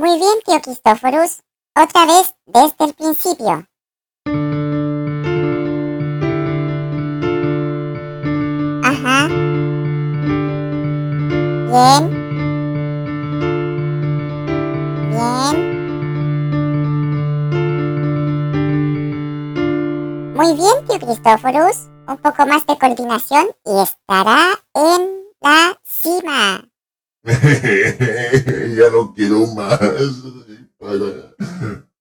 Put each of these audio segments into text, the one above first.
Muy bien, tío Cristóforos. Otra vez desde el principio. Ajá. Bien. Bien. Muy bien, tío Cristóforos. Un poco más de coordinación y estará en la cima. ya no quiero más. Para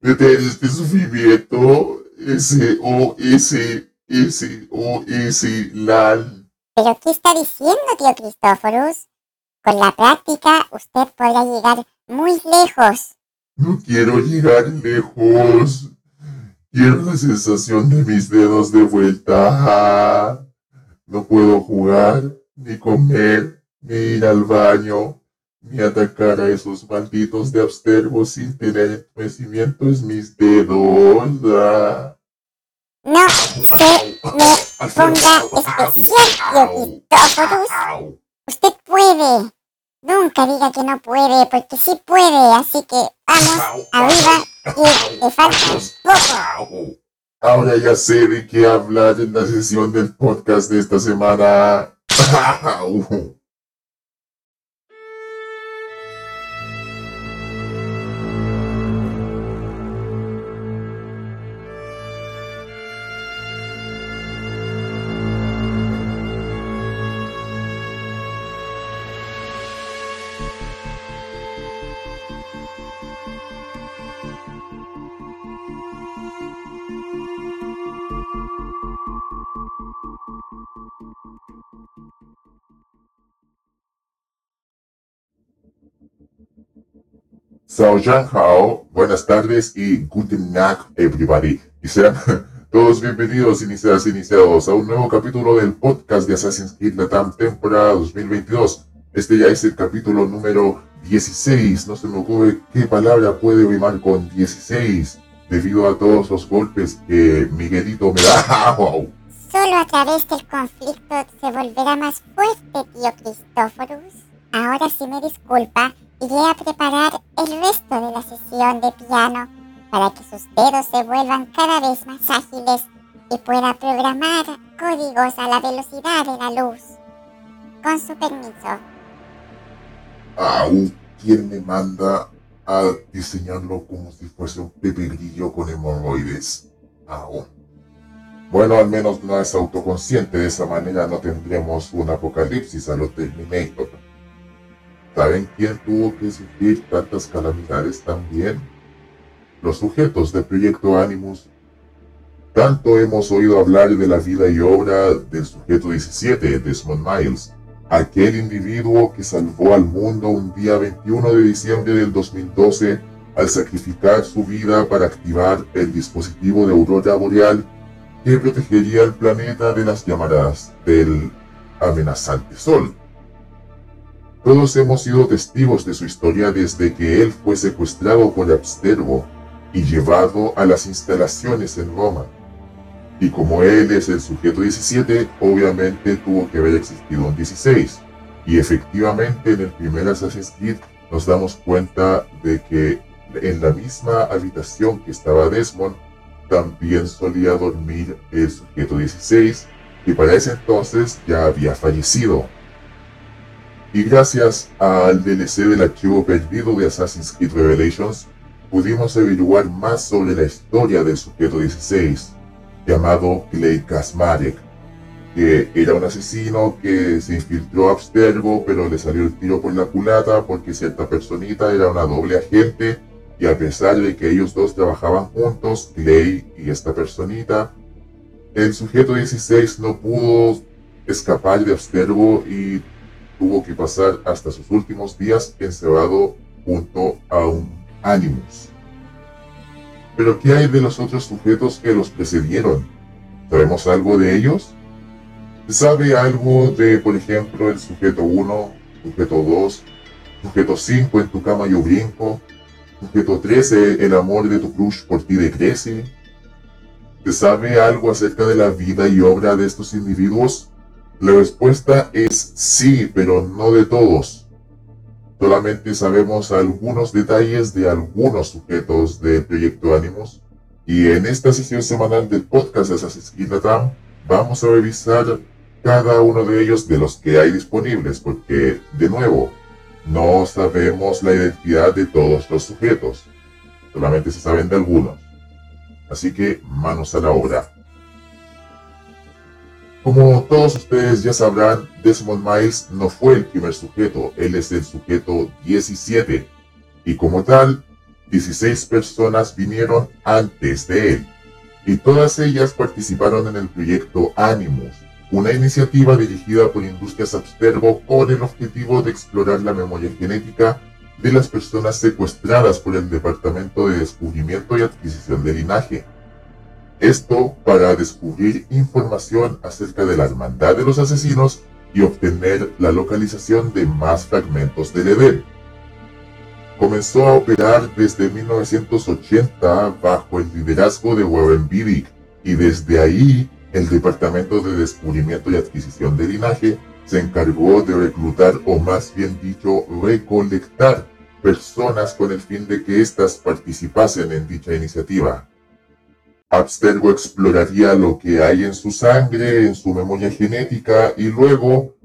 detener este sufrimiento. S-O-S, S-O-S, LAL. ¿Pero qué está diciendo, tío Cristóforos? Con la práctica usted podrá llegar muy lejos. No quiero llegar lejos. Quiero la sensación de mis dedos de vuelta. No puedo jugar, ni comer, ni ir al baño, ni atacar a esos malditos de abstergo sin tener entumecimiento en mis dedos. Ah. No se me ponga especial, tío Cristóforos. Usted puede. Nunca diga que no puede, porque sí puede. Así que vamos arriba, que le falta poco. Ahora ya sé de qué hablar en la sesión del podcast de esta semana. Sao Hao, buenas tardes y Guten Nacht everybody. Y sean todos bienvenidos, iniciadas iniciados, a un nuevo capítulo del podcast de Assassin's Creed Latam temporada 2022. Este ya es el capítulo número 16. No se me ocurre qué palabra puede rimar con 16, debido a todos los golpes que Miguelito me da. Wow. Solo a través del conflicto se volverá más fuerte, tío Cristóforos. Ahora sí me disculpa, iré a preparar el resto de la sesión de piano para que sus dedos se vuelvan cada vez más ágiles y pueda programar códigos a la velocidad de la luz. Con su permiso. Au, ¿quién me manda a diseñarlo como si fuese un pepe grillo con hemorroides? Au. Bueno, al menos no es autoconsciente, de esa manera no tendremos un apocalipsis a lo Terminator. ¿Saben quién tuvo que sufrir tantas calamidades también? Los sujetos del proyecto Animus. Tanto hemos oído hablar de la vida y obra del sujeto 17, Desmond Miles, aquel individuo que salvó al mundo un día 21 de diciembre del 2012 al sacrificar su vida para activar el dispositivo de aurora boreal que protegería al planeta de las llamadas del amenazante sol. Todos hemos sido testigos de su historia desde que él fue secuestrado por Abstergo y llevado a las instalaciones en Roma. Y como él es el sujeto 17, obviamente tuvo que haber existido un 16. Y efectivamente en el primer Assassin's Creed nos damos cuenta de que en la misma habitación que estaba Desmond, también solía dormir el sujeto 16, que para ese entonces ya había fallecido. Y gracias al DLC del archivo perdido de Assassin's Creed Revelations, pudimos averiguar más sobre la historia del sujeto 16, llamado Clay Kasmarek, que era un asesino que se infiltró a Abstergo, pero le salió el tiro por la culata porque cierta personita era una doble agente, y a pesar de que ellos dos trabajaban juntos, Clay y esta personita, el sujeto 16 no pudo escapar de Abstergo y tuvo que pasar hasta sus últimos días encerrado junto a un Animus. Pero ¿qué hay de los otros sujetos que los precedieron? ¿Sabemos algo de ellos? ¿Se sabe algo de, por ejemplo, el sujeto 1, sujeto 2, sujeto 5 en tu cama yo brinco, sujeto 13 el amor de tu crush por ti decrece? ¿Se sabe algo acerca de la vida y obra de estos individuos? La respuesta es sí, pero no de todos. Solamente sabemos algunos detalles de algunos sujetos del proyecto Animus. Y en esta sesión semanal del podcast de Assassin's Creed vamos a revisar cada uno de ellos de los que hay disponibles, porque, de nuevo, no sabemos la identidad de todos los sujetos. Solamente se saben de algunos. Así que manos a la obra. Como todos ustedes ya sabrán, Desmond Miles no fue el primer sujeto, él es el sujeto 17. Y como tal, 16 personas vinieron antes de él. Y todas ellas participaron en el proyecto Animus, una iniciativa dirigida por Industrias Abstergo con el objetivo de explorar la memoria genética de las personas secuestradas por el Departamento de Descubrimiento y Adquisición de Linaje. Esto para descubrir información acerca de la hermandad de los asesinos y obtener la localización de más fragmentos del Edén. Comenzó a operar desde 1980 bajo el liderazgo de Warren Bidick y desde ahí el Departamento de Descubrimiento y Adquisición de Linaje se encargó de reclutar o más bien dicho recolectar personas con el fin de que éstas participasen en dicha iniciativa. Abstergo exploraría lo que hay en su sangre, en su memoria genética y luego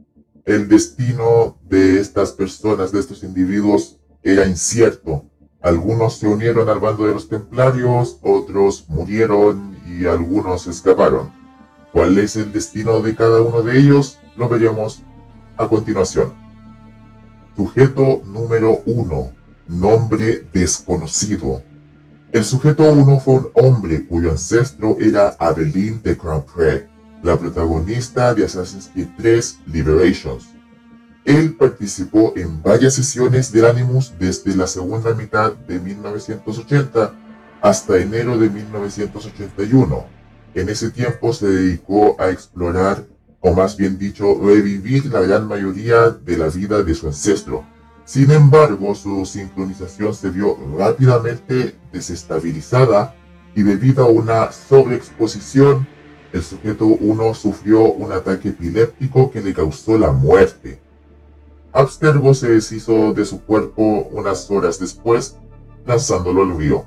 el destino de estas personas, de estos individuos, era incierto. Algunos se unieron al bando de los templarios, otros murieron y algunos escaparon. ¿Cuál es el destino de cada uno de ellos? Lo veremos a continuación. Sujeto número 1. Nombre desconocido. El sujeto 1 fue un hombre cuyo ancestro era Adeline de Grandpré, la protagonista de Assassin's Creed 3 Liberations. Él participó en varias sesiones del Animus desde la segunda mitad de 1980 hasta enero de 1981. En ese tiempo se dedicó a explorar, o más bien dicho, revivir la gran mayoría de la vida de su ancestro, sin embargo, su sincronización se vio rápidamente desestabilizada y debido a una sobreexposición, el sujeto 1 sufrió un ataque epiléptico que le causó la muerte. Abstergo se deshizo de su cuerpo unas horas después, lanzándolo al río.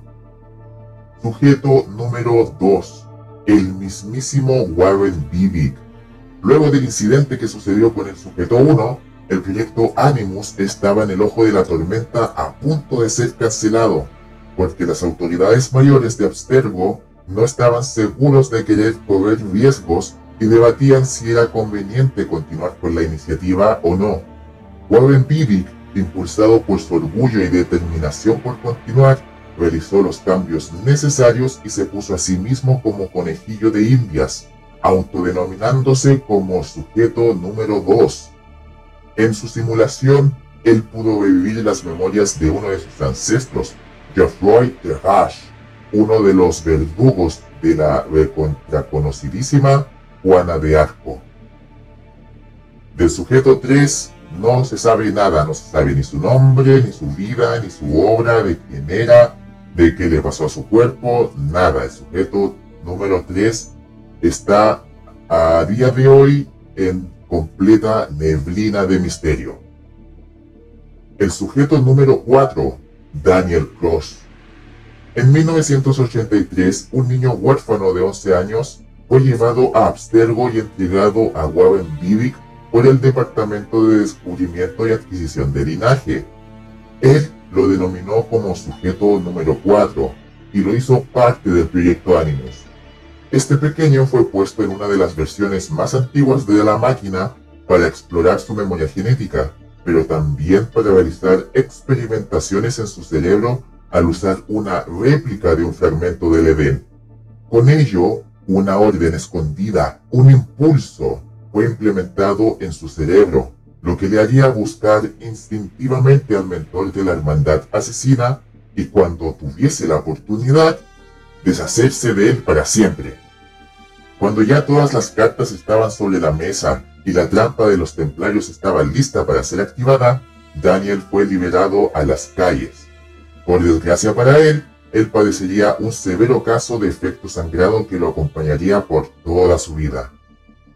Sujeto número 2. El mismísimo Warren Bibick. Luego del incidente que sucedió con el sujeto 1, el proyecto Animus estaba en el ojo de la tormenta a punto de ser cancelado, porque las autoridades mayores de Abstergo no estaban seguros de querer correr riesgos y debatían si era conveniente continuar con la iniciativa o no. Warren Bibick, impulsado por su orgullo y determinación por continuar, realizó los cambios necesarios y se puso a sí mismo como conejillo de indias, autodenominándose como sujeto número 2 en su simulación, él pudo revivir las memorias de uno de sus ancestros, Geoffroy Terrache, uno de los verdugos de la recontraconocidísima Juana de Arco. Del sujeto 3 no se sabe nada, no se sabe ni su nombre, ni su vida, ni su obra, de quién era, de qué le pasó a su cuerpo, nada. El sujeto número 3 está a día de hoy en completa neblina de misterio. El sujeto número 4, Daniel Cross. En 1983, un niño huérfano de 11 años fue llevado a Abstergo y entregado a Bibick por el Departamento de Descubrimiento y Adquisición de Linaje. Él lo denominó como sujeto número 4 y lo hizo parte del proyecto Animus. Este pequeño fue puesto en una de las versiones más antiguas de la máquina para explorar su memoria genética, pero también para realizar experimentaciones en su cerebro al usar una réplica de un fragmento del Edén. Con ello, una orden escondida, un impulso, fue implementado en su cerebro, lo que le haría buscar instintivamente al mentor de la hermandad asesina y cuando tuviese la oportunidad, deshacerse de él para siempre. Cuando ya todas las cartas estaban sobre la mesa y la trampa de los templarios estaba lista para ser activada, Daniel fue liberado a las calles. Por desgracia para él, él padecería un severo caso de efecto sangrado que lo acompañaría por toda su vida.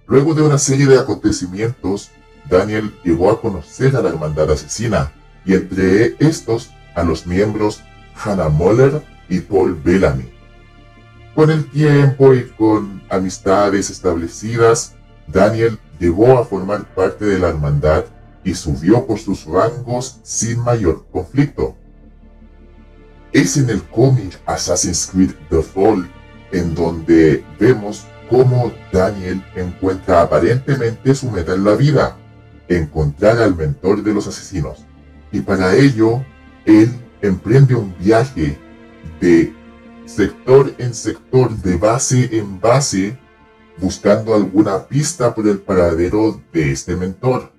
Luego de una serie de acontecimientos, Daniel llegó a conocer a la hermandad asesina, y entre estos a los miembros Hannah Moller y Paul Bellamy. Con el tiempo y con amistades establecidas, Daniel llegó a formar parte de la hermandad y subió por sus rangos sin mayor conflicto. Es en el cómic Assassin's Creed The Fall en donde vemos cómo Daniel encuentra aparentemente su meta en la vida, encontrar al mentor de los asesinos. Y para ello, él emprende un viaje de sector en sector, de base en base, buscando alguna pista por el paradero de este mentor.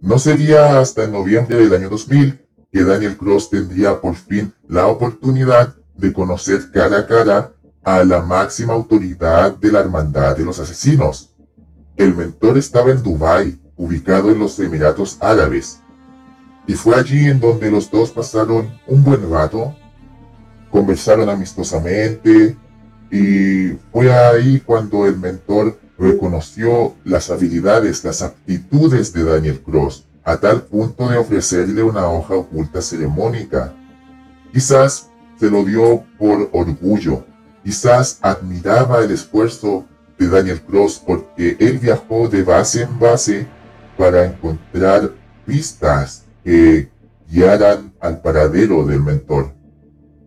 No sería hasta noviembre del año 2000 que Daniel Cross tendría por fin la oportunidad de conocer cara a cara a la máxima autoridad de la Hermandad de los Asesinos. El mentor estaba en Dubái, ubicado en los Emiratos Árabes, y fue allí en donde los dos pasaron un buen rato, conversaron amistosamente, y fue ahí cuando el mentor reconoció las habilidades, las aptitudes de Daniel Cross, a tal punto de ofrecerle una hoja oculta ceremónica. Quizás se lo dio por orgullo, quizás admiraba el esfuerzo de Daniel Cross porque él viajó de base en base para encontrar pistas que guiaran al paradero del mentor.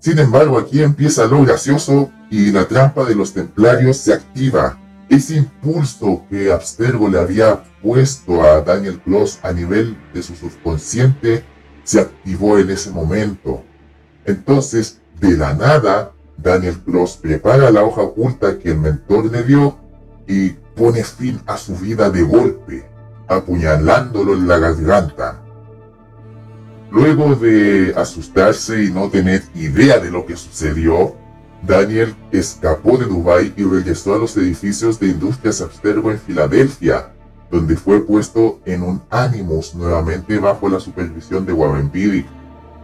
Sin embargo, aquí empieza lo gracioso y la trampa de los templarios se activa. Ese impulso que Abstergo le había puesto a Daniel Cross a nivel de su subconsciente se activó en ese momento. Entonces, de la nada, Daniel Cross prepara la hoja oculta que el mentor le dio y pone fin a su vida de golpe, apuñalándolo en la garganta. Luego de asustarse y no tener idea de lo que sucedió, Daniel escapó de Dubái y regresó a los edificios de Industrias Abstergo en Filadelfia, donde fue puesto en un Animus nuevamente bajo la supervisión de Warren Beatty.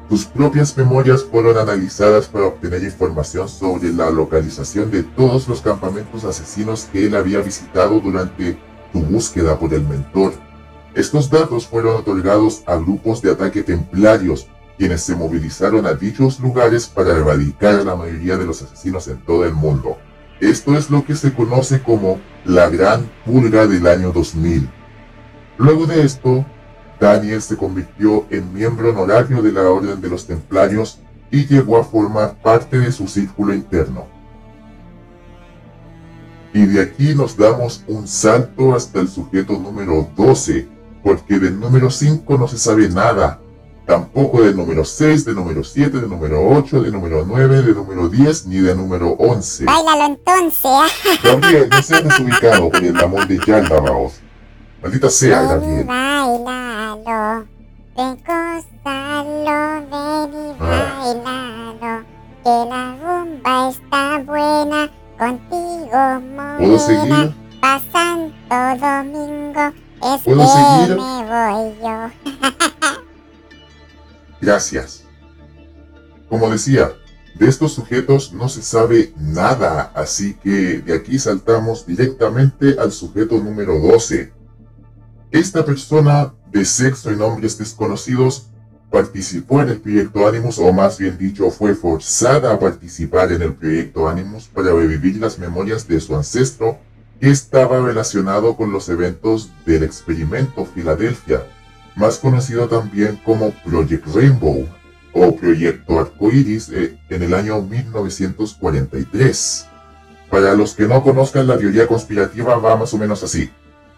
Sus propias memorias fueron analizadas para obtener información sobre la localización de todos los campamentos asesinos que él había visitado durante su búsqueda por el mentor. Estos datos fueron otorgados a grupos de ataque templarios quienes se movilizaron a dichos lugares para erradicar a la mayoría de los asesinos en todo el mundo. Esto es lo que se conoce como la Gran Pulga del año 2000. Luego de esto, Daniel se convirtió en miembro honorario de la Orden de los Templarios y llegó a formar parte de su círculo interno. Y de aquí nos damos un salto hasta el sujeto número 12, porque del número 5 no se sabe nada, tampoco del número 6, del número 7, del número 8, del número 9, del número 10, ni del número 11. Báilalo entonces. Gabriel, no seas desubicado por el amor de Yalda, vamos. Maldita sea, Gabriel. Bailalo, gozalo, ven y bailalo. Que la rumba está buena, contigo morena. ¿Puedo seguir? Pasan todo domingo, es ¿Puedo que seguir? me voy yo. Gracias. Como decía, de estos sujetos no se sabe nada, así que de aquí saltamos directamente al sujeto número 12. Esta persona de sexo y nombres desconocidos participó en el proyecto Animus, o más bien dicho, fue forzada a participar en el proyecto Animus para revivir las memorias de su ancestro estaba relacionado con los eventos del experimento Filadelfia, más conocido también como Project Rainbow o Proyecto Arcoiris eh, en el año 1943. Para los que no conozcan la teoría conspirativa va más o menos así.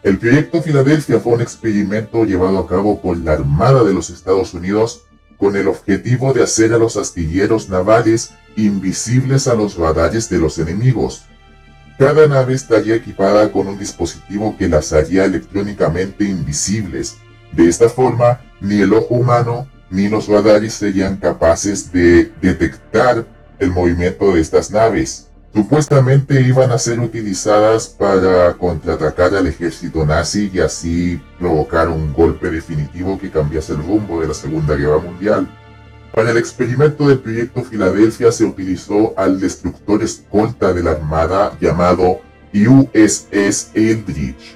El proyecto Filadelfia fue un experimento llevado a cabo por la Armada de los Estados Unidos con el objetivo de hacer a los astilleros navales invisibles a los radares de los enemigos. Cada nave estaría equipada con un dispositivo que las haría electrónicamente invisibles. De esta forma, ni el ojo humano ni los radares serían capaces de detectar el movimiento de estas naves. Supuestamente iban a ser utilizadas para contraatacar al ejército nazi y así provocar un golpe definitivo que cambiase el rumbo de la Segunda Guerra Mundial. Para el experimento del proyecto Filadelfia se utilizó al destructor escolta de la Armada llamado USS Eldridge.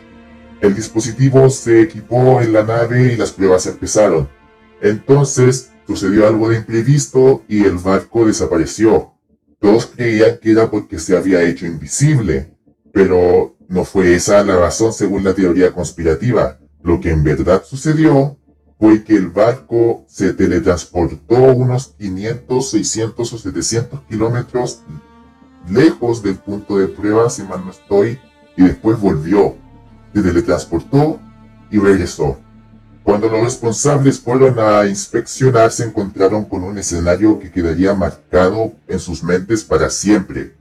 El dispositivo se equipó en la nave y las pruebas empezaron. Entonces sucedió algo de imprevisto y el barco desapareció. Todos creían que era porque se había hecho invisible, pero no fue esa la razón según la teoría conspirativa. Lo que en verdad sucedió fue que el barco se teletransportó unos 500, 600 o 700 kilómetros lejos del punto de prueba, si mal no estoy, y después volvió. Se teletransportó y regresó. Cuando los responsables fueron a inspeccionar se encontraron con un escenario que quedaría marcado en sus mentes para siempre.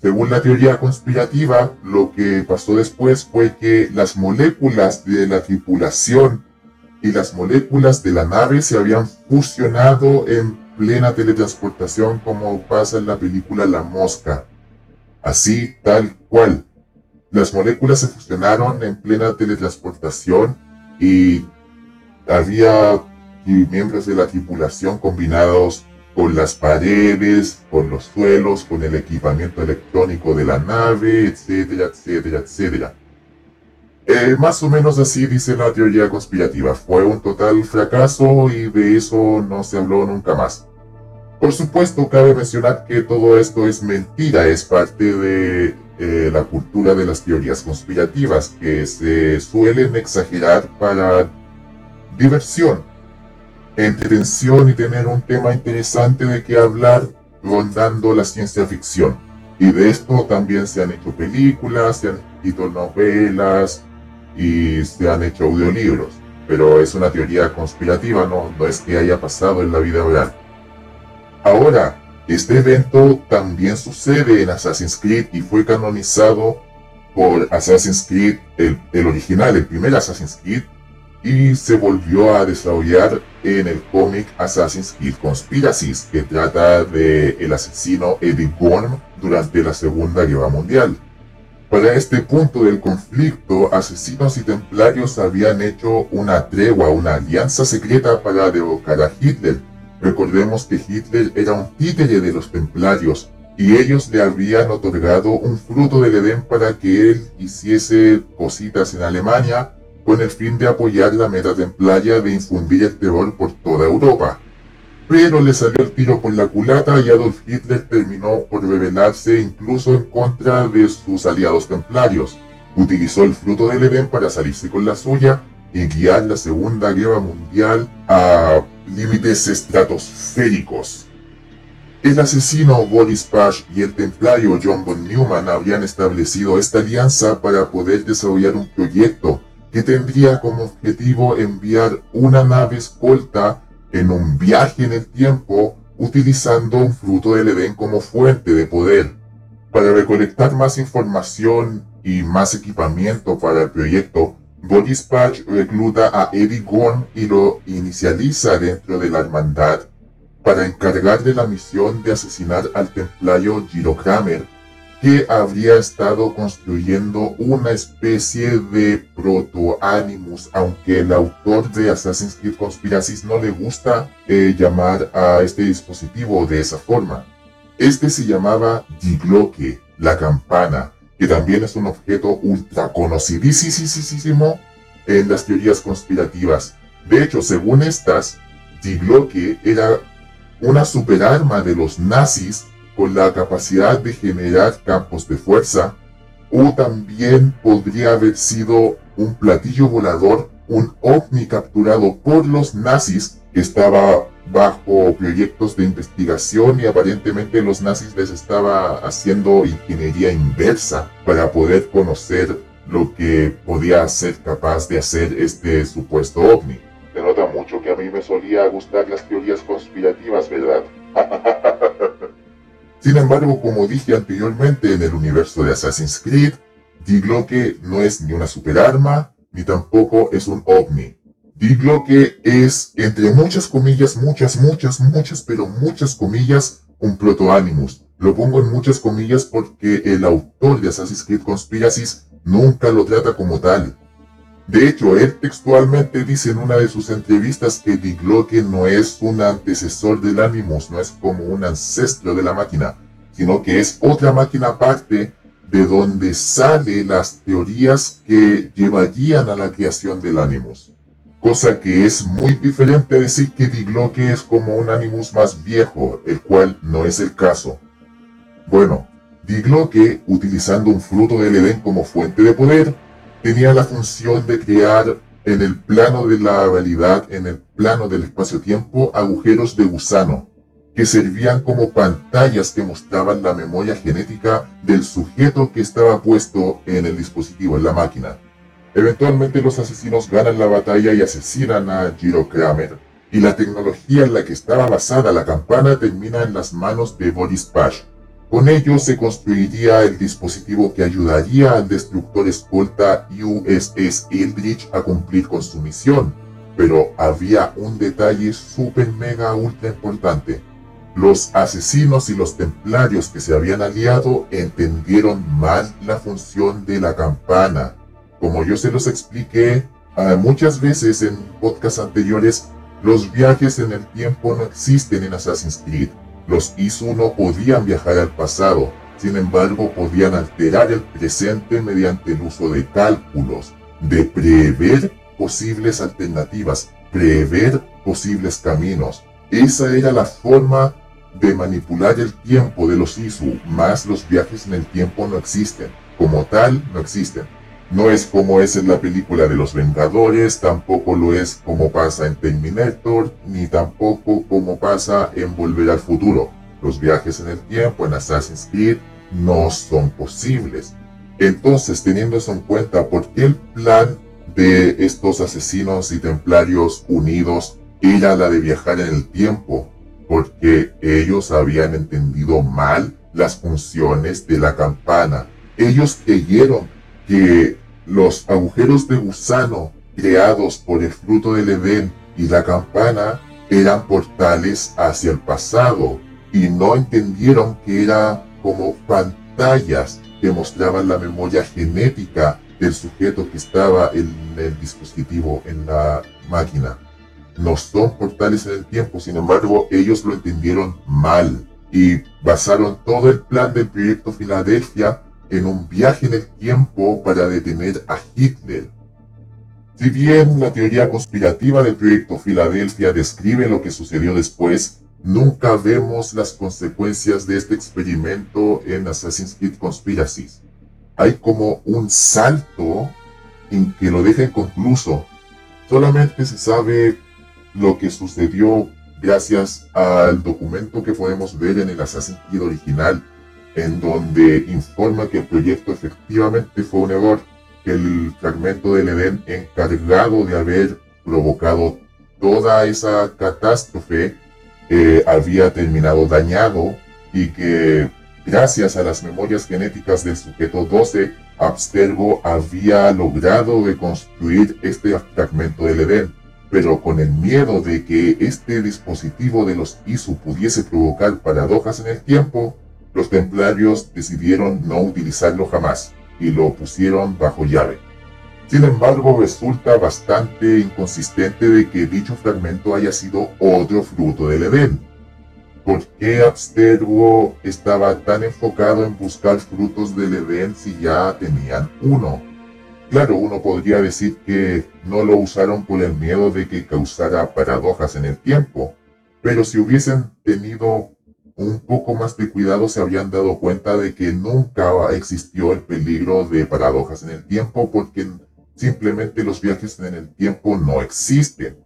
Según la teoría conspirativa, lo que pasó después fue que las moléculas de la tripulación y las moléculas de la nave se habían fusionado en plena teletransportación como pasa en la película La Mosca. Así, tal cual. Las moléculas se fusionaron en plena teletransportación y había miembros de la tripulación combinados con las paredes, con los suelos, con el equipamiento electrónico de la nave, etcétera, etcétera, etcétera. Eh, más o menos así dice la teoría conspirativa. Fue un total fracaso y de eso no se habló nunca más. Por supuesto, cabe mencionar que todo esto es mentira, es parte de eh, la cultura de las teorías conspirativas que se suelen exagerar para diversión, entretención y tener un tema interesante de que hablar rondando la ciencia ficción. Y de esto también se han hecho películas, se han escrito novelas y se han hecho audiolibros. Pero es una teoría conspirativa, no, no es que haya pasado en la vida real. Ahora, este evento también sucede en Assassin's Creed y fue canonizado por Assassin's Creed, el, original, el primer Assassin's Creed, y se volvió a desarrollar en el cómic Assassin's Creed Conspiracies, que trata de el asesino Eddie Gorm durante la Segunda Guerra Mundial. Para este punto del conflicto, asesinos y templarios habían hecho una tregua, una alianza secreta para derrocar a Hitler. Recordemos que Hitler era un títere de los templarios y ellos le habían otorgado un fruto del Edén para que él hiciese cositas en Alemania con el fin de apoyar la meta templaria de infundir el terror por toda Europa. Pero le salió el tiro por la culata y Adolf Hitler terminó por rebelarse incluso en contra de sus aliados templarios. Utilizó el fruto del Edén para salirse con la suya y guiar la Segunda Guerra Mundial a límites estratosféricos. El asesino Boris Pash y el templario John von Neumann habían establecido esta alianza para poder desarrollar un proyecto que tendría como objetivo enviar una nave escolta en un viaje en el tiempo utilizando un fruto del Edén como fuente de poder. Para recolectar más información y más equipamiento para el proyecto, Boris Patch recluta a Eddie Gorn y lo inicializa dentro de la hermandad para encargarle la misión de asesinar al templario Giro Kramer que habría estado construyendo una especie de proto-animus, aunque el autor de Assassin's Creed Conspiracies no le gusta eh, llamar a este dispositivo de esa forma. Este se llamaba Digloque, la campana, que también es un objeto ultra conocidísimo en las teorías conspirativas. De hecho, según estas, Digloque era una superarma de los nazis con la capacidad de generar campos de fuerza, o también podría haber sido un platillo volador, un ovni capturado por los nazis que estaba bajo proyectos de investigación y aparentemente los nazis les estaba haciendo ingeniería inversa para poder conocer lo que podía ser capaz de hacer este supuesto ovni. Se nota mucho que a mí me solía gustar las teorías conspirativas, ¿verdad? Sin embargo, como dije anteriormente en el universo de Assassin's Creed, Digloque no es ni una superarma, ni tampoco es un ovni. Digloque es, entre muchas comillas, muchas, muchas, muchas, pero muchas comillas, un proto-animus. Lo pongo en muchas comillas porque el autor de Assassin's Creed Conspiracies nunca lo trata como tal. De hecho, él textualmente dice en una de sus entrevistas que Digloque no es un antecesor del Animus, no es como un ancestro de la máquina, sino que es otra máquina aparte de donde salen las teorías que llevarían a la creación del Animus. cosa que es muy diferente a decir que Digloque es como un Animus más viejo, el cual no es el caso. Bueno, Digloque, utilizando un fruto del Edén como fuente de poder, tenía la función de crear en el plano de la realidad, en el plano del espacio-tiempo, agujeros de gusano, que servían como pantallas que mostraban la memoria genética del sujeto que estaba puesto en el dispositivo, en la máquina. Eventualmente los asesinos ganan la batalla y asesinan a Giro Kramer, y la tecnología en la que estaba basada la campana termina en las manos de Boris Pash. Con ello se construiría el dispositivo que ayudaría al destructor escolta USS Eldridge a cumplir con su misión. Pero había un detalle super mega ultra importante. Los asesinos y los templarios que se habían aliado entendieron mal la función de la campana. Como yo se los expliqué ah, muchas veces en podcasts anteriores, los viajes en el tiempo no existen en Assassin's Creed. Los ISU no podían viajar al pasado, sin embargo podían alterar el presente mediante el uso de cálculos, de prever posibles alternativas, prever posibles caminos. Esa era la forma de manipular el tiempo de los ISU, más los viajes en el tiempo no existen. Como tal, no existen. No es como es en la película de los Vengadores, tampoco lo es como pasa en Terminator, ni tampoco como pasa en Volver al Futuro. Los viajes en el tiempo en Assassin's Creed no son posibles. Entonces, teniendo eso en cuenta, ¿por qué el plan de estos asesinos y templarios unidos era la de viajar en el tiempo? porque ellos habían entendido mal las funciones de la campana. Ellos creyeron que los agujeros de gusano creados por el fruto del Edén y la campana eran portales hacia el pasado y no entendieron que eran como pantallas que mostraban la memoria genética del sujeto que estaba en el dispositivo, en la máquina. No son portales en el tiempo, sin embargo ellos lo entendieron mal y basaron todo el plan del proyecto Filadelfia en un viaje en el tiempo para detener a Hitler. Si bien la teoría conspirativa del proyecto Filadelfia describe lo que sucedió después, nunca vemos las consecuencias de este experimento en Assassin's Creed Conspiracies. Hay como un salto en que lo deja inconcluso. Solamente se sabe lo que sucedió gracias al documento que podemos ver en el Assassin's Creed original, en donde informa que el proyecto efectivamente fue un error, que el fragmento del Edén encargado de haber provocado toda esa catástrofe eh, había terminado dañado y que gracias a las memorias genéticas del sujeto 12, Abstergo había logrado reconstruir este fragmento del Edén. Pero con el miedo de que este dispositivo de los ISU pudiese provocar paradojas en el tiempo, los templarios decidieron no utilizarlo jamás y lo pusieron bajo llave. Sin embargo, resulta bastante inconsistente de que dicho fragmento haya sido otro fruto del Edén. ¿Por qué Abstergo estaba tan enfocado en buscar frutos del Edén si ya tenían uno? Claro, uno podría decir que no lo usaron por el miedo de que causara paradojas en el tiempo, pero si hubiesen tenido un poco más de cuidado se habrían dado cuenta de que nunca existió el peligro de paradojas en el tiempo porque simplemente los viajes en el tiempo no existen.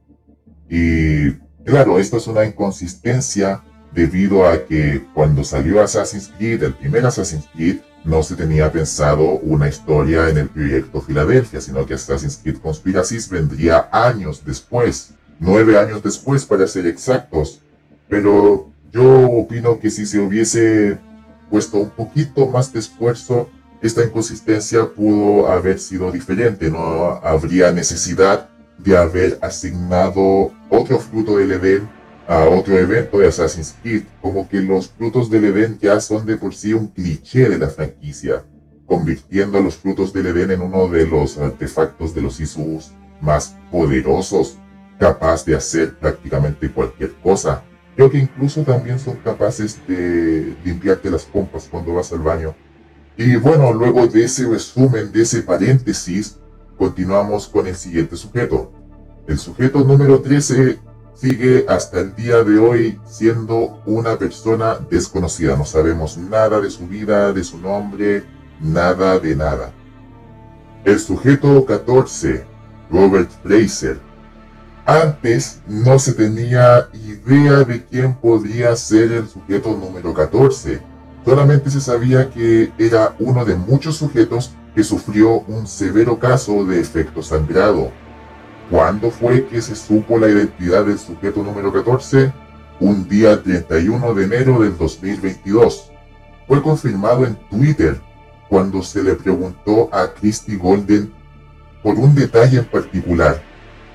Y claro, esto es una inconsistencia debido a que cuando salió Assassin's Creed, el primer Assassin's Creed, no se tenía pensado una historia en el proyecto Filadelfia, sino que Assassin's Creed Conspiracies vendría años después, nueve años después para ser exactos. Pero yo opino que si se hubiese puesto un poquito más de esfuerzo, esta inconsistencia pudo haber sido diferente, no habría necesidad de haber asignado otro fruto del Edén a otro evento de Assassin's Creed, como que los frutos del Edén ya son de por sí un cliché de la franquicia, convirtiendo a los frutos del Edén en uno de los artefactos de los Isus más poderosos, capaz de hacer prácticamente cualquier cosa. Creo que incluso también son capaces de limpiarte las pompas cuando vas al baño. Y bueno, luego de ese resumen, de ese paréntesis, continuamos con el siguiente sujeto. El sujeto número 13 sigue hasta el día de hoy siendo una persona desconocida. No sabemos nada de su vida, de su nombre, nada de nada. El sujeto 14, Robert Fraser. Antes no se tenía idea de quién podría ser el sujeto número 14. Solamente se sabía que era uno de muchos sujetos que sufrió un severo caso de efecto sangrado. ¿Cuándo fue que se supo la identidad del sujeto número 14? Un día 31 de enero del 2022. Fue confirmado en Twitter cuando se le preguntó a Christy Golden por un detalle en particular.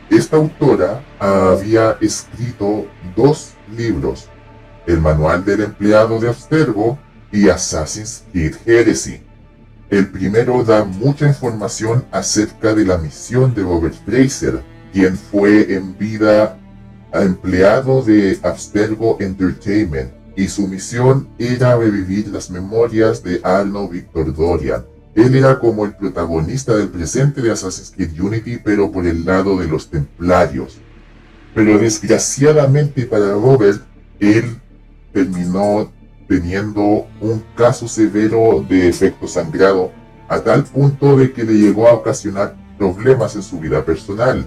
Esta autora había escrito dos libros, El Manual del Empleado de Abstergo y Assassin's Creed Heresy. El primero da mucha información acerca de la misión de Robert Fraser, quien fue en vida empleado de Abstergo Entertainment, y su misión era revivir las memorias de Arno Victor Dorian. Él era como el protagonista del presente de Assassin's Creed Unity, pero por el lado de los templarios. Pero desgraciadamente para Robert, él terminó teniendo un caso severo de efecto sangrado, a tal punto de que le llegó a ocasionar problemas en su vida personal.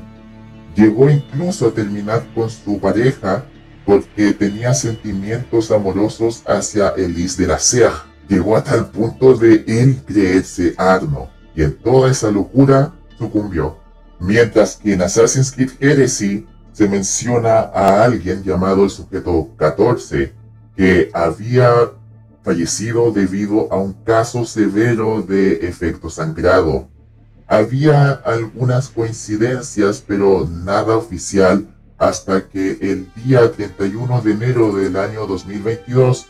Llegó incluso a terminar con su pareja porque tenía sentimientos amorosos hacia Elise de la Serre. Llegó a tal punto de él creerse Arno, y en toda esa locura sucumbió. Mientras que en Assassin's Creed Heresy se menciona a alguien llamado el sujeto 14, que había fallecido debido a un caso severo de efecto sangrado. Había algunas coincidencias, pero nada oficial hasta que el día 31 de enero del año 2022,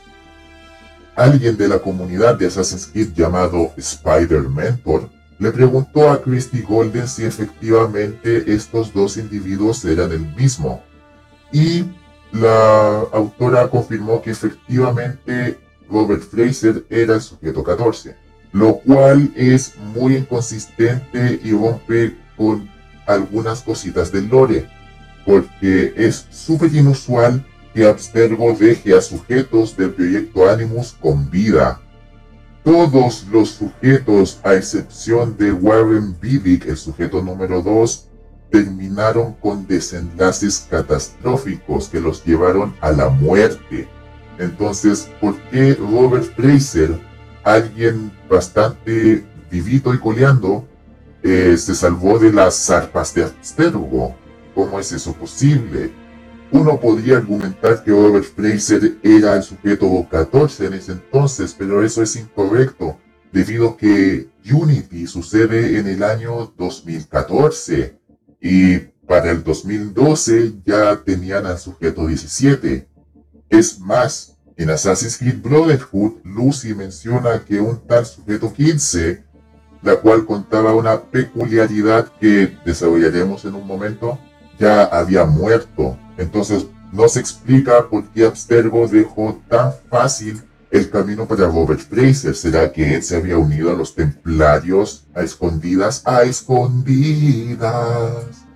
alguien de la comunidad de Assassin's Creed llamado Spider Mentor le preguntó a Christy Golden si efectivamente estos dos individuos eran el mismo. Y la autora confirmó que efectivamente Robert Fraser era el sujeto 14, lo cual es muy inconsistente y rompe con algunas cositas del lore, porque es súper inusual que Abstergo deje a sujetos del proyecto Animus con vida. Todos los sujetos, a excepción de Warren Bibick, el sujeto número 2, terminaron con desenlaces catastróficos que los llevaron a la muerte. Entonces, ¿por qué Robert Fraser, alguien bastante vivito y coleando, eh, se salvó de las zarpas de Abstergo? ¿Cómo es eso posible? Uno podría argumentar que Robert Fraser era el sujeto 14 en ese entonces, pero eso es incorrecto, debido a que Unity sucede en el año 2014 y para el 2012 ya tenían al sujeto 17. Es más, en Assassin's Creed Brotherhood, Lucy menciona que un tal sujeto 15, la cual contaba una peculiaridad que desarrollaremos en un momento, ya había muerto. Entonces no se explica por qué Abstergo dejó tan fácil el camino para Robert Fraser. ¿Será que él se había unido a los templarios a escondidas, a escondidas,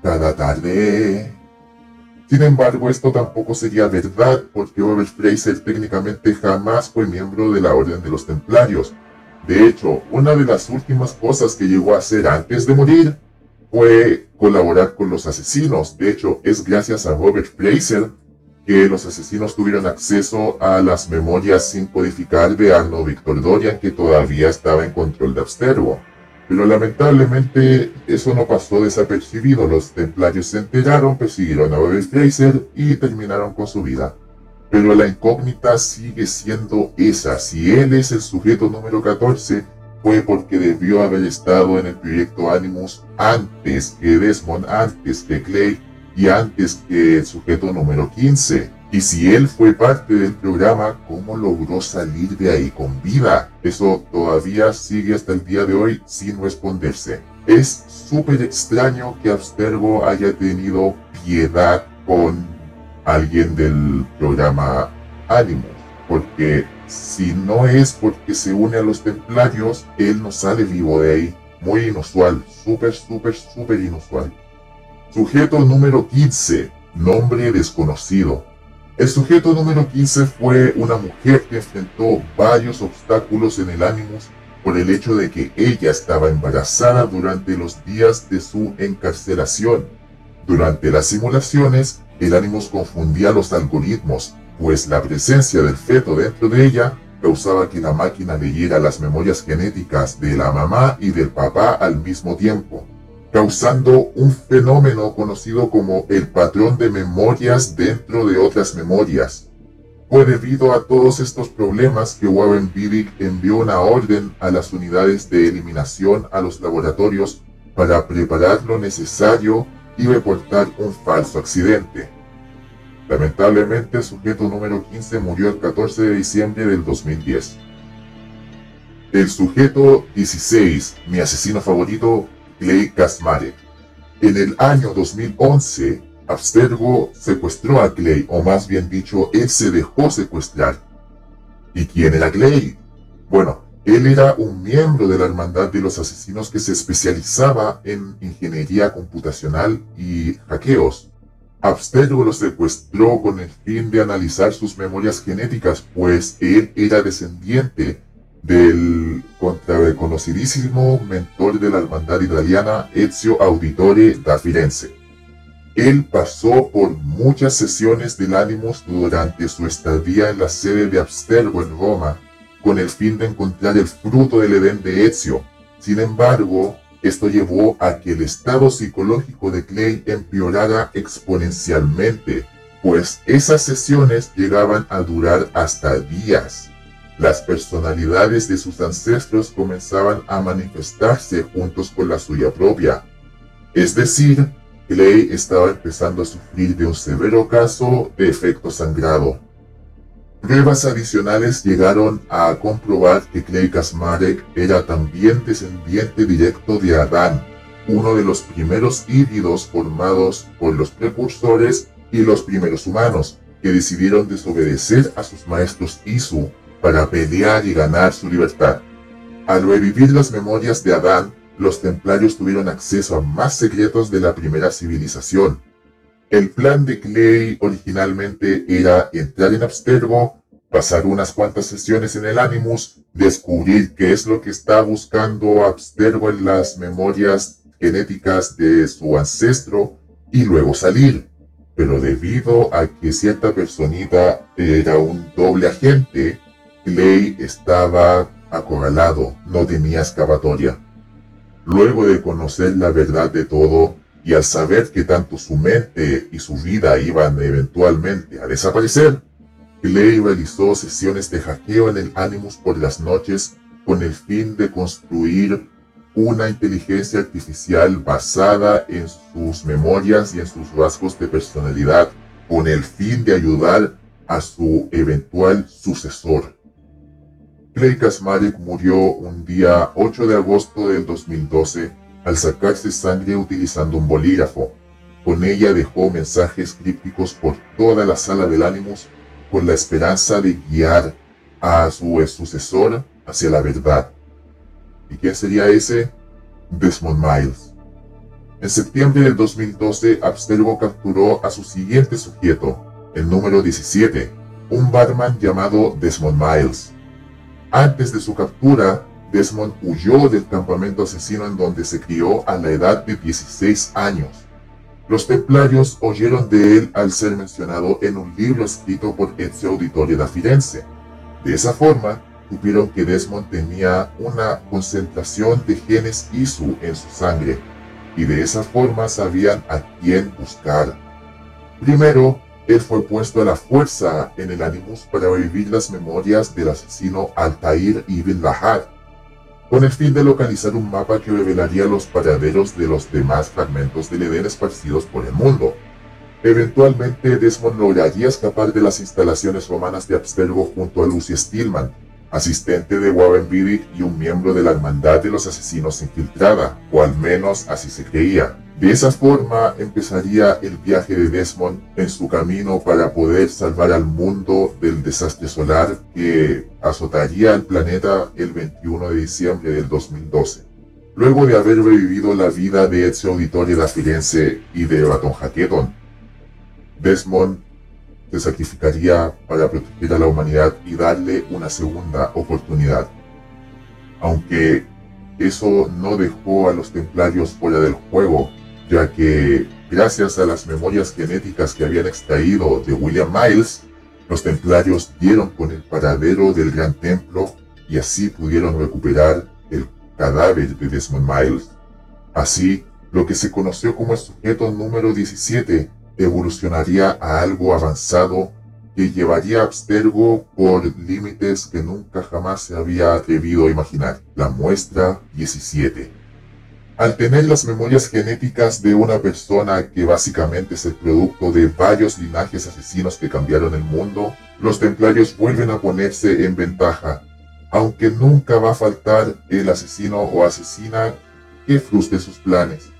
cada tarde? Sin embargo, esto tampoco sería verdad porque Robert Fraser técnicamente jamás fue miembro de la Orden de los Templarios. De hecho, una de las últimas cosas que llegó a hacer antes de morir fue colaborar con los asesinos. De hecho, es gracias a Robert Fraser que los asesinos tuvieron acceso a las memorias sin codificar de Arno Victor Dorian que todavía estaba en control de Abstergo. Pero lamentablemente eso no pasó desapercibido. Los templarios se enteraron, persiguieron a Robert Fraser y terminaron con su vida. Pero la incógnita sigue siendo esa. Si él es el sujeto número 14, fue porque debió haber estado en el proyecto Animus antes que Desmond, antes que Clay y antes que el sujeto número 15. Y si él fue parte del programa, ¿cómo logró salir de ahí con vida? Eso todavía sigue hasta el día de hoy sin responderse. Es súper extraño que Abstergo haya tenido piedad con alguien del programa Animus, porque si no es porque se une a los templarios, él no sale vivo de ahí. Muy inusual, súper, súper, súper inusual. Sujeto número 15. Nombre desconocido. El sujeto número 15 fue una mujer que enfrentó varios obstáculos en el Animus por el hecho de que ella estaba embarazada durante los días de su encarcelación. Durante las simulaciones, el Animus confundía los algoritmos, pues la presencia del feto dentro de ella causaba que la máquina leyera las memorias genéticas de la mamá y del papá al mismo tiempo, causando un fenómeno conocido como el patrón de memorias dentro de otras memorias. Fue debido a todos estos problemas que Warren Bibick envió una orden a las unidades de eliminación a los laboratorios para preparar lo necesario y reportar un falso accidente. Lamentablemente, el sujeto número 15 murió el 14 de diciembre del 2010. El sujeto 16, mi asesino favorito, Clay Kasmarek. En el año 2011, Abstergo secuestró a Clay, o más bien dicho, él se dejó secuestrar. ¿Y quién era Clay? Bueno, él era un miembro de la Hermandad de los Asesinos que se especializaba en ingeniería computacional y hackeos. Abstergo lo secuestró con el fin de analizar sus memorias genéticas, pues él era descendiente del conocidísimo mentor de la hermandad italiana Ezio Auditore da Firenze. Él pasó por muchas sesiones del Animus durante su estadía en la sede de Abstergo en Roma, con el fin de encontrar el fruto del Edén de Ezio. Sin embargo, esto llevó a que el estado psicológico de Clay empeorara exponencialmente, pues esas sesiones llegaban a durar hasta días. Las personalidades de sus ancestros comenzaban a manifestarse juntos con la suya propia. Es decir, Clay estaba empezando a sufrir de un severo caso de efecto sangrado. Pruebas adicionales llegaron a comprobar que Clay Kasmarek era también descendiente directo de Adán, uno de los primeros híbridos formados por los precursores y los primeros humanos, que decidieron desobedecer a sus maestros Isu para pelear y ganar su libertad. Al revivir las memorias de Adán, los templarios tuvieron acceso a más secretos de la primera civilización, el plan de Clay originalmente era entrar en Abstergo, pasar unas cuantas sesiones en el Animus, descubrir qué es lo que está buscando Abstergo en las memorias genéticas de su ancestro y luego salir. Pero debido a que cierta personita era un doble agente, Clay estaba acorralado, no tenía excavatoria. Luego de conocer la verdad de todo, y al saber que tanto su mente y su vida iban eventualmente a desaparecer, Clay realizó sesiones de hackeo en el Animus por las noches con el fin de construir una inteligencia artificial basada en sus memorias y en sus rasgos de personalidad, con el fin de ayudar a su eventual sucesor. Clay Kasmarek murió un día 8 de agosto del 2012 al sacarse sangre utilizando un bolígrafo. Con ella dejó mensajes crípticos por toda la sala del Animus con la esperanza de guiar a su sucesor hacia la verdad. ¿Y quién sería ese? Desmond Miles. En septiembre del 2012, Abstergo capturó a su siguiente sujeto, el número 17, un barman llamado Desmond Miles. Antes de su captura, Desmond huyó del campamento asesino en donde se crió a la edad de 16 años. Los templarios oyeron de él al ser mencionado en un libro escrito por Ezio Auditore da Firenze. De esa forma, supieron que Desmond tenía una concentración de genes ISU en su sangre, y de esa forma sabían a quién buscar. Primero, él fue puesto a la fuerza en el Animus para revivir las memorias del asesino Altair ibn Lahad, con el fin de localizar un mapa que revelaría los paraderos de los demás fragmentos del Edén esparcidos por el mundo. Eventualmente Desmond lograría escapar de las instalaciones romanas de Abstergo junto a Lucy Stillman, asistente de Warren Beatty y un miembro de la Hermandad de los Asesinos Infiltrada, o al menos así se creía. De esa forma empezaría el viaje de Desmond en su camino para poder salvar al mundo del desastre solar que azotaría al planeta el 21 de diciembre del 2012. luego de haber revivido la vida de Ezio Auditore da Firenze y de Baton Hacketon. Desmond se sacrificaría para proteger a la humanidad y darle una segunda oportunidad. Aunque eso no dejó a los templarios fuera del juego, ya que gracias a las memorias genéticas que habían extraído de William Miles, los templarios dieron con el paradero del gran templo y así pudieron recuperar el cadáver de Desmond Miles. Así, lo que se conoció como el sujeto número 17 evolucionaría a algo avanzado que llevaría a Abstergo por límites que nunca jamás se había atrevido a imaginar. La muestra 17. Al tener las memorias genéticas de una persona que básicamente es el producto de varios linajes asesinos que cambiaron el mundo, los templarios vuelven a ponerse en ventaja, aunque nunca va a faltar el asesino o asesina que frustre sus planes.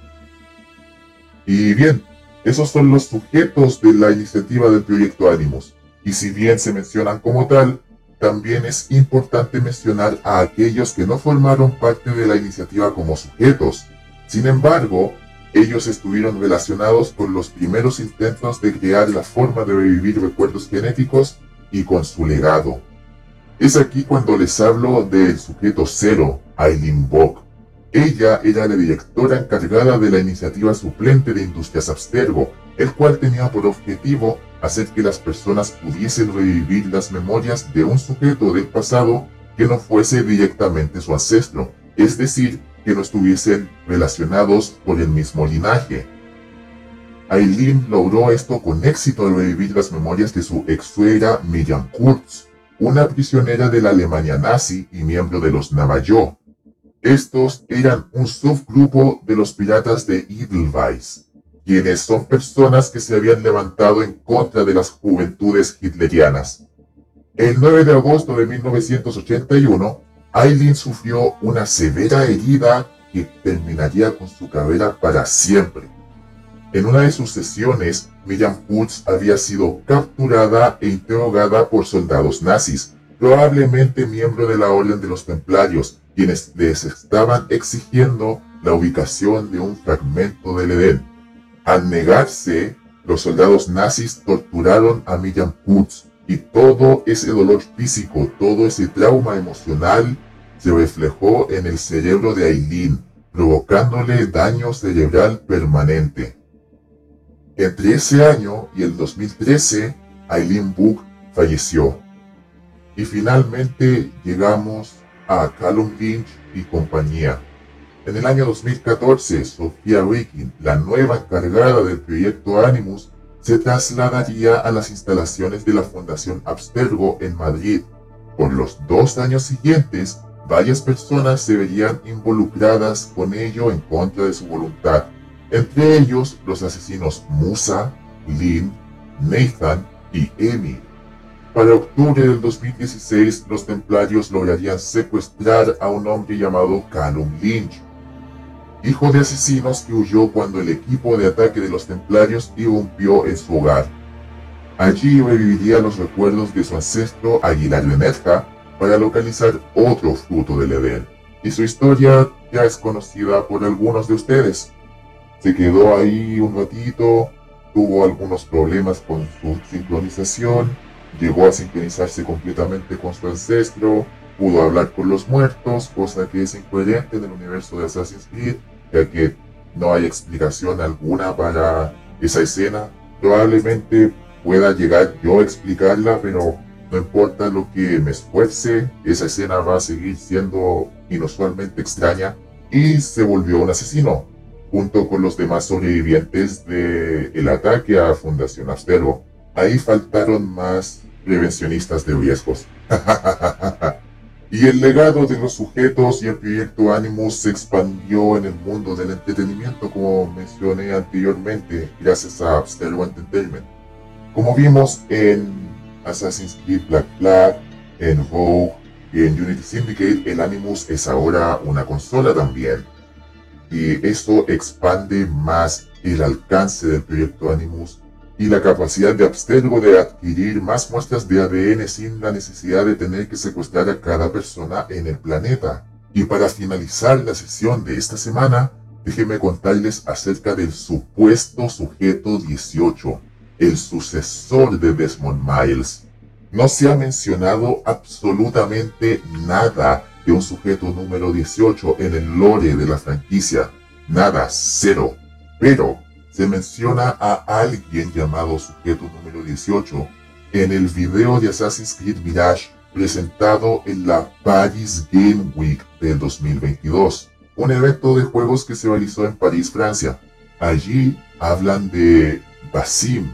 Y bien, esos son los sujetos de la iniciativa del proyecto Animus. Y si bien se mencionan como tal, también es importante mencionar a aquellos que no formaron parte de la iniciativa como sujetos. Sin embargo, ellos estuvieron relacionados con los primeros intentos de crear la forma de revivir recuerdos genéticos y con su legado. Es aquí cuando les hablo del sujeto cero, Aileen Bock. Ella era la directora encargada de la iniciativa suplente de Industrias Abstergo, el cual tenía por objetivo hacer que las personas pudiesen revivir las memorias de un sujeto del pasado que no fuese directamente su ancestro, es decir, que no estuviesen relacionados por el mismo linaje. Aileen logró esto con éxito al revivir las memorias de su ex suegra Miriam Kurz, una prisionera de la Alemania nazi y miembro de los Navajo. Estos eran un subgrupo de los piratas de Edelweiss, quienes son personas que se habían levantado en contra de las juventudes hitlerianas. El 9 de agosto de 1981, Aileen sufrió una severa herida que terminaría con su cabeza para siempre. En una de sus sesiones, Miriam Putz había sido capturada e interrogada por soldados nazis, probablemente miembro de la Orden de los Templarios, quienes les estaban exigiendo la ubicación de un fragmento del Edén. Al negarse, los soldados nazis torturaron a Miriam Putz y todo ese dolor físico, todo ese trauma emocional se reflejó en el cerebro de Aileen, provocándole daño cerebral permanente. Entre ese año y el 2013, Aileen Book falleció. Y finalmente llegamos a Callum Lynch y compañía. En el año 2014, Sofía Rikin, la nueva encargada del proyecto Animus, se trasladaría a las instalaciones de la Fundación Abstergo en Madrid. Por los dos años siguientes, varias personas se verían involucradas con ello en contra de su voluntad, entre ellos los asesinos Musa, Lynn, Nathan y Emil. Para octubre del 2016, los templarios lograrían secuestrar a un hombre llamado Callum Lynch, hijo de asesinos que huyó cuando el equipo de ataque de los templarios irrumpió en su hogar. Allí reviviría los recuerdos de su ancestro Aguilar Benetja para localizar otro fruto del Edén. Y su historia ya es conocida por algunos de ustedes. Se quedó ahí un ratito, tuvo algunos problemas con su sincronización, llegó a sincronizarse completamente con su ancestro, pudo hablar con los muertos, cosa que es incoherente en el universo de Assassin's Creed, ya que no hay explicación alguna para esa escena. Probablemente pueda llegar yo a explicarla, pero no importa lo que me esfuerce, esa escena va a seguir siendo inusualmente extraña y se volvió un asesino, junto con los demás sobrevivientes del el ataque a Fundación Abstergo. Ahí faltaron más prevencionistas de riesgos. Y el legado de los sujetos y el proyecto Animus se expandió en el mundo del entretenimiento, como mencioné anteriormente, gracias a Abstergo Entertainment. Como vimos en Assassin's Creed Black Flag, en Rogue y en Unity Syndicate, el Animus es ahora una consola también. Y esto expande más el alcance del proyecto Animus y la capacidad de Abstergo de adquirir más muestras de ADN sin la necesidad de tener que secuestrar a cada persona en el planeta. Y para finalizar la sesión de esta semana, déjenme contarles acerca del supuesto sujeto 18, el sucesor de Desmond Miles. No se ha mencionado absolutamente nada de un sujeto número 18 en el lore de la franquicia. Nada, cero. Pero se menciona a alguien llamado sujeto número 18 en el video de Assassin's Creed Mirage presentado en la Paris Game Week del 2022, un evento de juegos que se realizó en París, Francia. Allí hablan de Basim,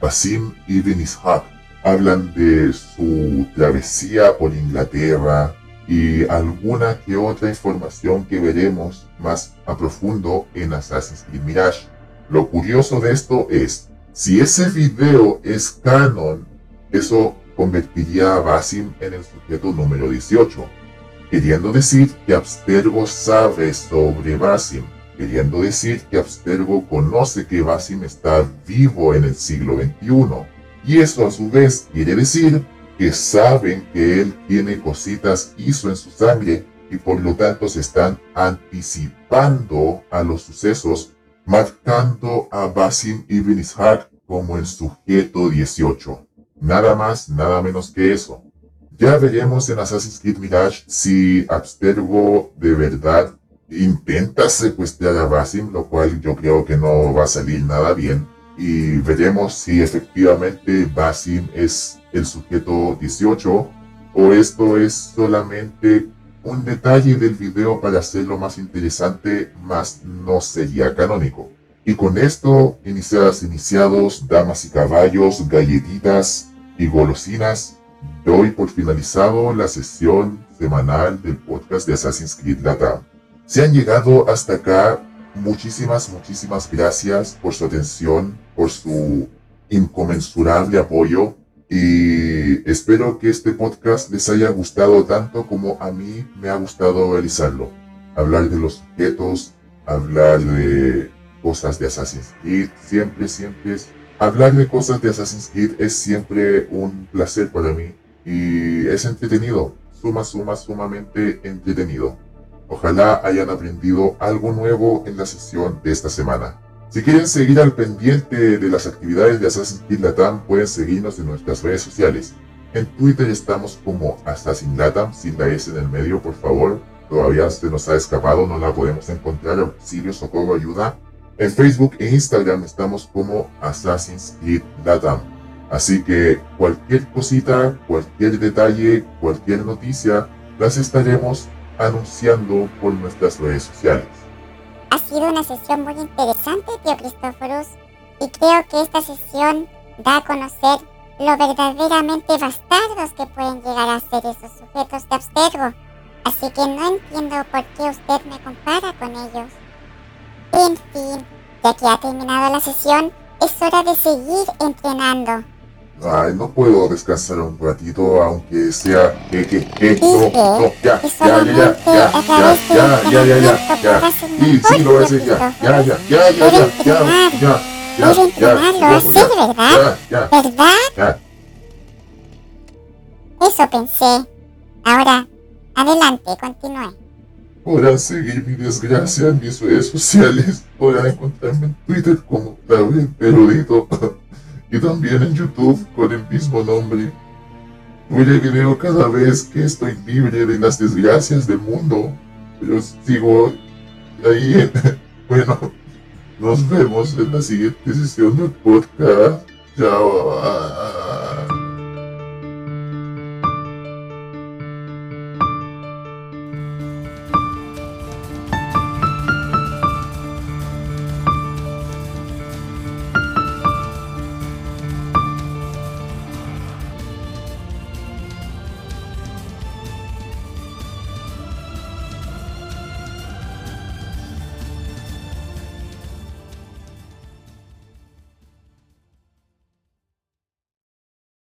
Basim Ibn Ishaq, hablan de su travesía por Inglaterra y alguna que otra información que veremos más a profundo en Assassin's Creed Mirage. Lo curioso de esto es, si ese video es canon, eso convertiría a Basim en el sujeto número 18, queriendo decir que Abstergo sabe sobre Basim, queriendo decir que Abstergo conoce que Basim está vivo en el siglo XXI, y eso a su vez quiere decir que saben que él tiene cositas hizo en su sangre y por lo tanto se están anticipando a los sucesos marcando a Basim Ibn Ishaq como el sujeto 18. Nada más, nada menos que eso. Ya veremos en Assassin's Creed Mirage si Abstergo de verdad intenta secuestrar a Basim, lo cual yo creo que no va a salir nada bien. Y veremos si efectivamente Basim es el sujeto 18 o esto es solamente un detalle del video para hacerlo más interesante, más no sería canónico. Y con esto, iniciadas, iniciados, damas y caballos, galletitas y golosinas, doy por finalizado la sesión semanal del podcast de Assassin's Creed Latam. Si han llegado hasta acá, muchísimas, muchísimas gracias por su atención, por su inconmensurable apoyo y espero que este podcast les haya gustado tanto como a mí me ha gustado realizarlo. Hablar de los sujetos, hablar de cosas de Assassin's Creed, siempre, siempre. Hablar de cosas de Assassin's Creed es siempre un placer para mí y es entretenido, suma, suma, sumamente entretenido. Ojalá hayan aprendido algo nuevo en la sesión de esta semana. Si quieren seguir al pendiente de las actividades de Assassin's Creed Latam, pueden seguirnos en nuestras redes sociales. En Twitter estamos como Assassin Latam, sin la S en el medio, por favor. Todavía se nos ha escapado, no la podemos encontrar. Auxilio, socorro, ayuda. En Facebook e Instagram estamos como Assassin's Creed Latam. Así que cualquier cosita, cualquier detalle, cualquier noticia, las estaremos anunciando por nuestras redes sociales. Ha sido una sesión muy interesante, tío Cristóforos, y creo que esta sesión da a conocer lo verdaderamente bastardos que pueden llegar a ser esos sujetos de abstergo. Así que no entiendo por qué usted me compara con ellos. En fin, ya que ha terminado la sesión, es hora de seguir entrenando. Ay, no puedo descansar un ratito, aunque sea que, que, que, no, no, ya, ya, ya, ya, ya, ya, ya, ya, ya, ya, sí, sí, lo voy a hacer, ya, ya, ya, ya, ya, ya, ya, ya, entrenarlo así, ¿verdad? ya, ¿Verdad? ya. Eso pensé. Ahora, adelante, continúe. Podrán seguir mi desgracia en mis redes sociales, podrán encontrarme en Twitter como David Peludito. Y también en YouTube con el mismo nombre. Subiré video cada vez que estoy libre de las desgracias del mundo, pero sigo ahí. Bueno, nos vemos en la siguiente sesión del podcast. Chao.